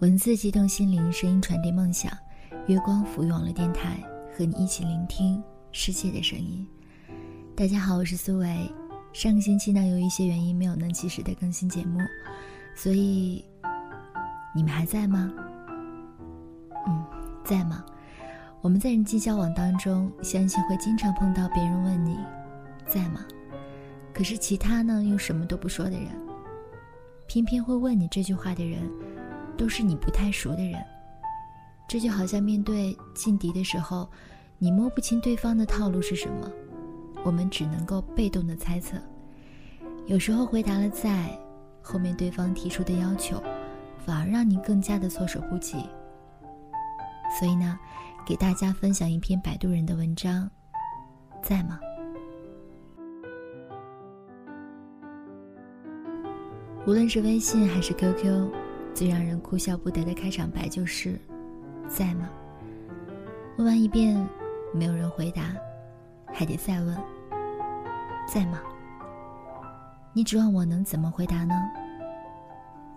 文字激动心灵，声音传递梦想。月光抚育网络电台，和你一起聆听世界的声音。大家好，我是苏维。上个星期呢，由于一些原因没有能及时的更新节目，所以你们还在吗？嗯，在吗？我们在人际交往当中，相信会经常碰到别人问你在吗？可是其他呢，又什么都不说的人，偏偏会问你这句话的人。都是你不太熟的人，这就好像面对劲敌的时候，你摸不清对方的套路是什么，我们只能够被动的猜测。有时候回答了在，后面对方提出的要求，反而让你更加的措手不及。所以呢，给大家分享一篇摆渡人的文章，在吗？无论是微信还是 QQ。最让人哭笑不得的开场白就是：“在吗？”问完一遍，没有人回答，还得再问：“在吗？”你指望我能怎么回答呢？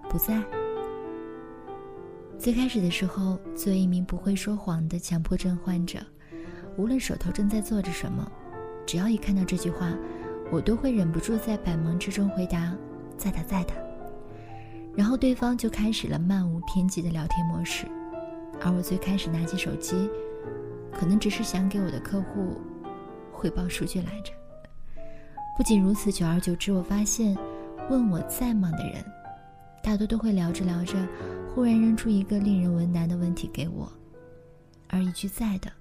不在。最开始的时候，作为一名不会说谎的强迫症患者，无论手头正在做着什么，只要一看到这句话，我都会忍不住在百忙之中回答：“在的，在的。”然后对方就开始了漫无边际的聊天模式，而我最开始拿起手机，可能只是想给我的客户汇报数据来着。不仅如此，久而久之，我发现问我在吗的人，大多都会聊着聊着，忽然扔出一个令人为难的问题给我，而一句在的，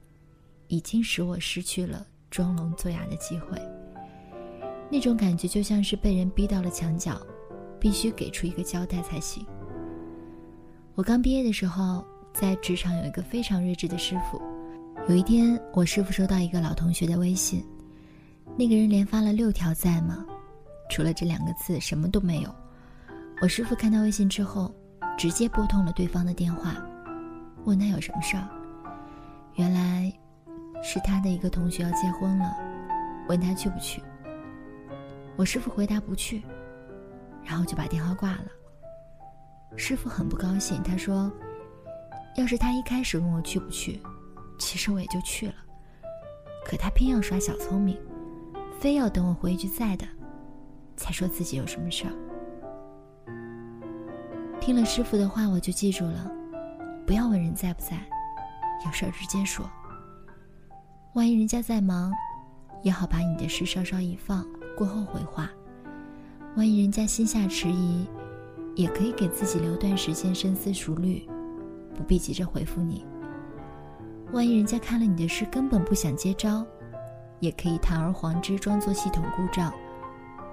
已经使我失去了装聋作哑的机会。那种感觉就像是被人逼到了墙角。必须给出一个交代才行。我刚毕业的时候，在职场有一个非常睿智的师傅。有一天，我师傅收到一个老同学的微信，那个人连发了六条在吗？除了这两个字，什么都没有。我师傅看到微信之后，直接拨通了对方的电话，问他有什么事儿。原来，是他的一个同学要结婚了，问他去不去。我师傅回答不去。然后就把电话挂了。师傅很不高兴，他说：“要是他一开始问我去不去，其实我也就去了。可他偏要耍小聪明，非要等我回一句在的，才说自己有什么事儿。”听了师傅的话，我就记住了，不要问人在不在，有事儿直接说。万一人家在忙，也好把你的事稍稍一放，过后回话。万一人家心下迟疑，也可以给自己留段时间深思熟虑，不必急着回复你。万一人家看了你的事根本不想接招，也可以堂而皇之装作系统故障，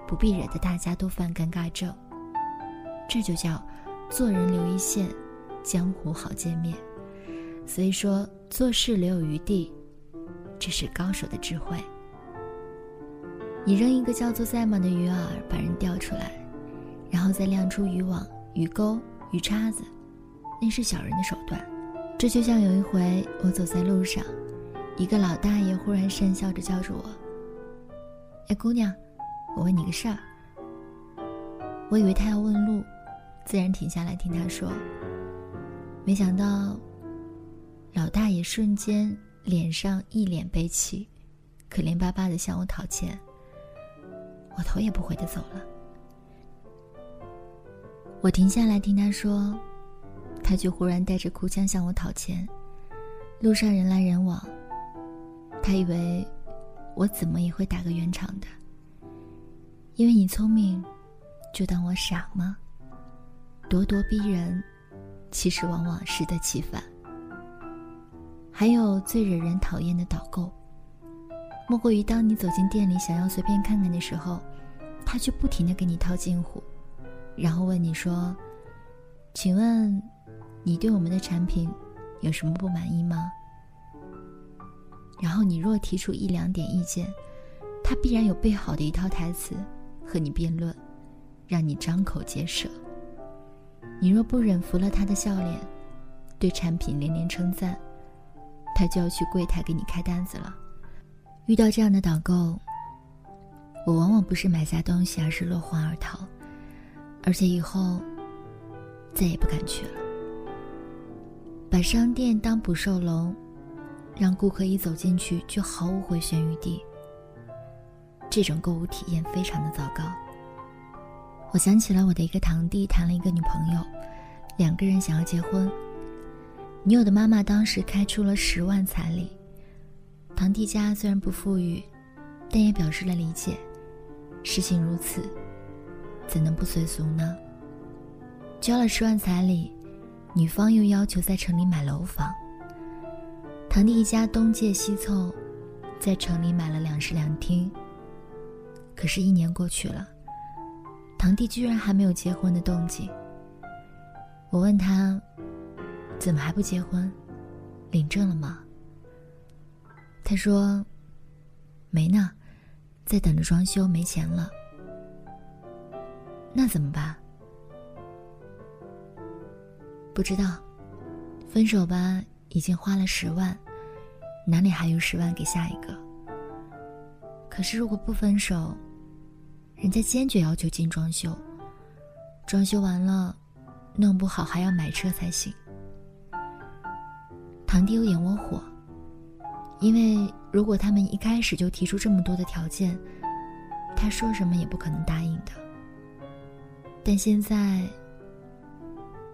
不必惹得大家都犯尴尬症。这就叫做人留一线，江湖好见面。所以说做事留有余地，这是高手的智慧。你扔一个叫做“赛马”的鱼饵，把人钓出来，然后再亮出渔网、鱼钩、鱼叉子，那是小人的手段。这就像有一回，我走在路上，一个老大爷忽然讪笑着叫住我：“哎，姑娘，我问你个事儿。”我以为他要问路，自然停下来听他说。没想到，老大爷瞬间脸上一脸悲戚，可怜巴巴的向我讨钱。我头也不回的走了。我停下来听他说，他却忽然带着哭腔向我讨钱。路上人来人往，他以为我怎么也会打个圆场的。因为你聪明，就当我傻吗？咄咄逼人，其实往往适得其反。还有最惹人讨厌的导购。莫过于当你走进店里，想要随便看看的时候，他却不停的给你套近乎，然后问你说：“请问，你对我们的产品有什么不满意吗？”然后你若提出一两点意见，他必然有备好的一套台词和你辩论，让你张口结舌。你若不忍服了他的笑脸，对产品连连称赞，他就要去柜台给你开单子了。遇到这样的导购，我往往不是买下东西，而是落荒而逃，而且以后再也不敢去了。把商店当捕兽笼，让顾客一走进去就毫无回旋余地。这种购物体验非常的糟糕。我想起了我的一个堂弟谈了一个女朋友，两个人想要结婚。女友的妈妈当时开出了十万彩礼，堂弟家虽然不富裕，但也表示了理解。事情如此，怎能不随俗呢？交了十万彩礼，女方又要求在城里买楼房。堂弟一家东借西凑，在城里买了两室两厅。可是，一年过去了，堂弟居然还没有结婚的动静。我问他，怎么还不结婚？领证了吗？他说，没呢，在等着装修，没钱了。那怎么办？不知道，分手吧，已经花了十万，哪里还有十万给下一个？可是如果不分手，人家坚决要求进装修，装修完了，弄不好还要买车才行。堂弟有点窝火，因为如果他们一开始就提出这么多的条件，他说什么也不可能答应的。但现在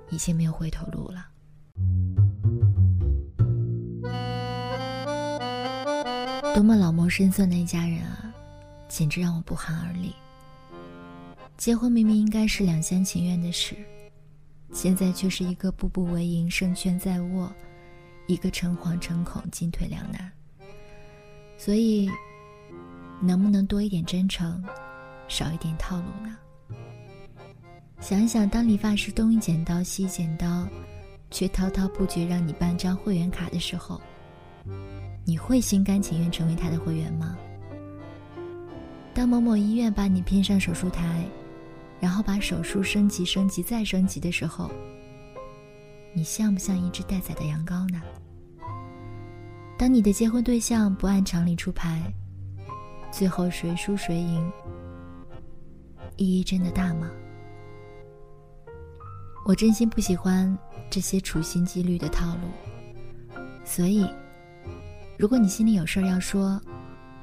已经没有回头路了。多么老谋深算的一家人啊，简直让我不寒而栗。结婚明明应该是两厢情愿的事，现在却是一个步步为营、胜券在握，一个诚惶诚恐、进退两难。所以，能不能多一点真诚，少一点套路呢？想一想，当理发师东一剪刀西一剪刀，却滔滔不绝让你办张会员卡的时候，你会心甘情愿成为他的会员吗？当某某医院把你骗上手术台，然后把手术升级、升级再升级的时候，你像不像一只待宰的羊羔呢？当你的结婚对象不按常理出牌，最后谁输谁赢，意义真的大吗？我真心不喜欢这些处心积虑的套路，所以，如果你心里有事儿要说，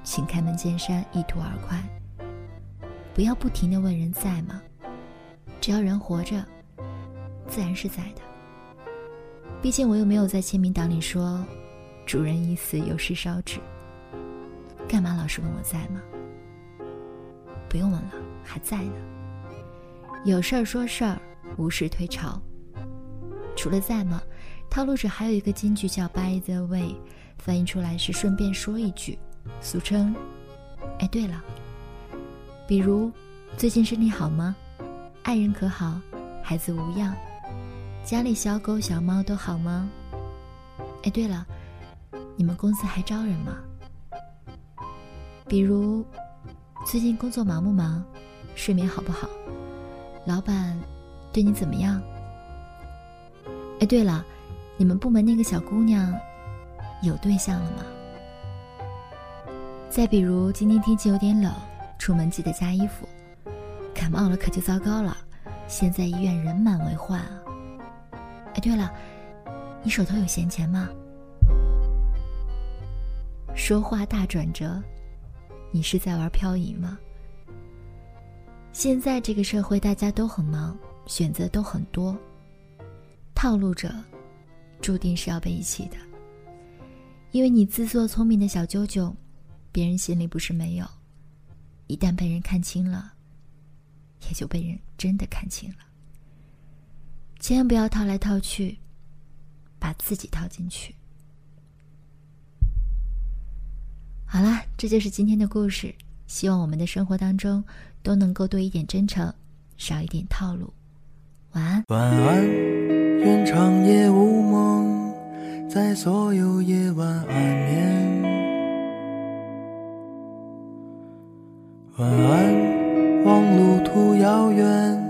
请开门见山，一吐而快，不要不停的问人在吗？只要人活着，自然是在的。毕竟我又没有在签名档里说“主人已死，有事烧纸”，干嘛老是问我在吗？不用问了，还在呢。有事儿说事儿，无事推潮。除了在吗？套路者还有一个金句叫 “by the way”，翻译出来是顺便说一句，俗称“哎，对了”。比如，最近身体好吗？爱人可好？孩子无恙？家里小狗小猫都好吗？哎，对了，你们公司还招人吗？比如，最近工作忙不忙？睡眠好不好？老板对你怎么样？哎，对了，你们部门那个小姑娘有对象了吗？再比如，今天天气有点冷，出门记得加衣服。感冒了可就糟糕了，现在医院人满为患。哎，对了，你手头有闲钱吗？说话大转折，你是在玩漂移吗？现在这个社会大家都很忙，选择都很多，套路者注定是要被遗弃的，因为你自作聪明的小九九，别人心里不是没有，一旦被人看清了。也就被人真的看清了。千万不要套来套去，把自己套进去。好啦，这就是今天的故事。希望我们的生活当中都能够多一点真诚，少一点套路。晚安。晚安，愿长夜无梦，在所有夜晚安眠。晚安。路途遥远，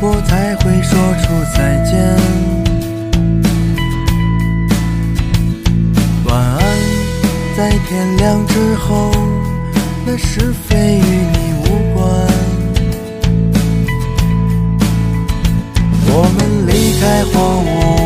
我才会说出再见。晚安，在天亮之后，那是非与你无关。我们离开荒芜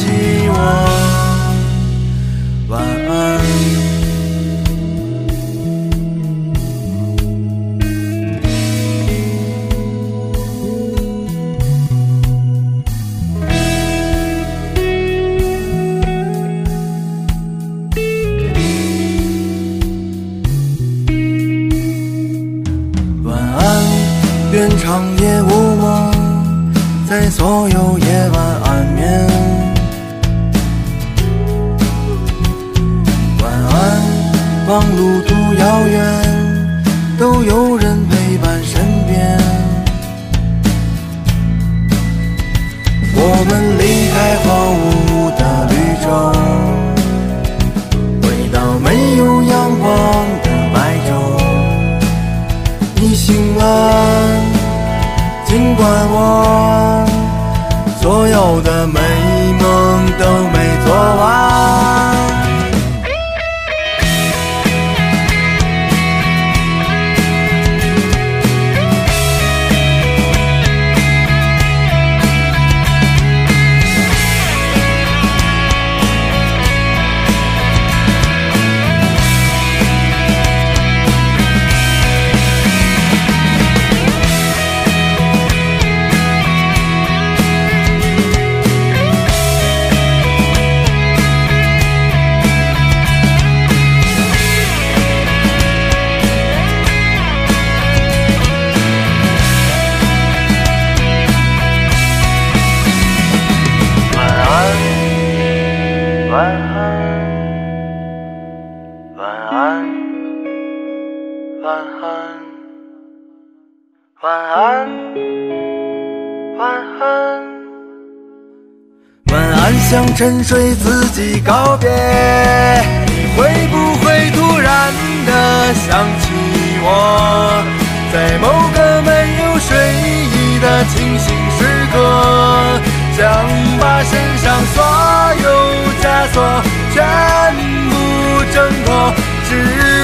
有夜晚安眠。晚安，忙碌途遥远，都有人陪伴身边。我们离开荒芜的绿洲，回到没有阳光的白昼。你醒了，尽管我所有的美梦都没做完。晚安，晚安，晚安。晚安，向沉睡自己告别。你会不会突然的想起我，在某个没有睡意的清醒时刻？想把身上所有枷锁全部挣脱，只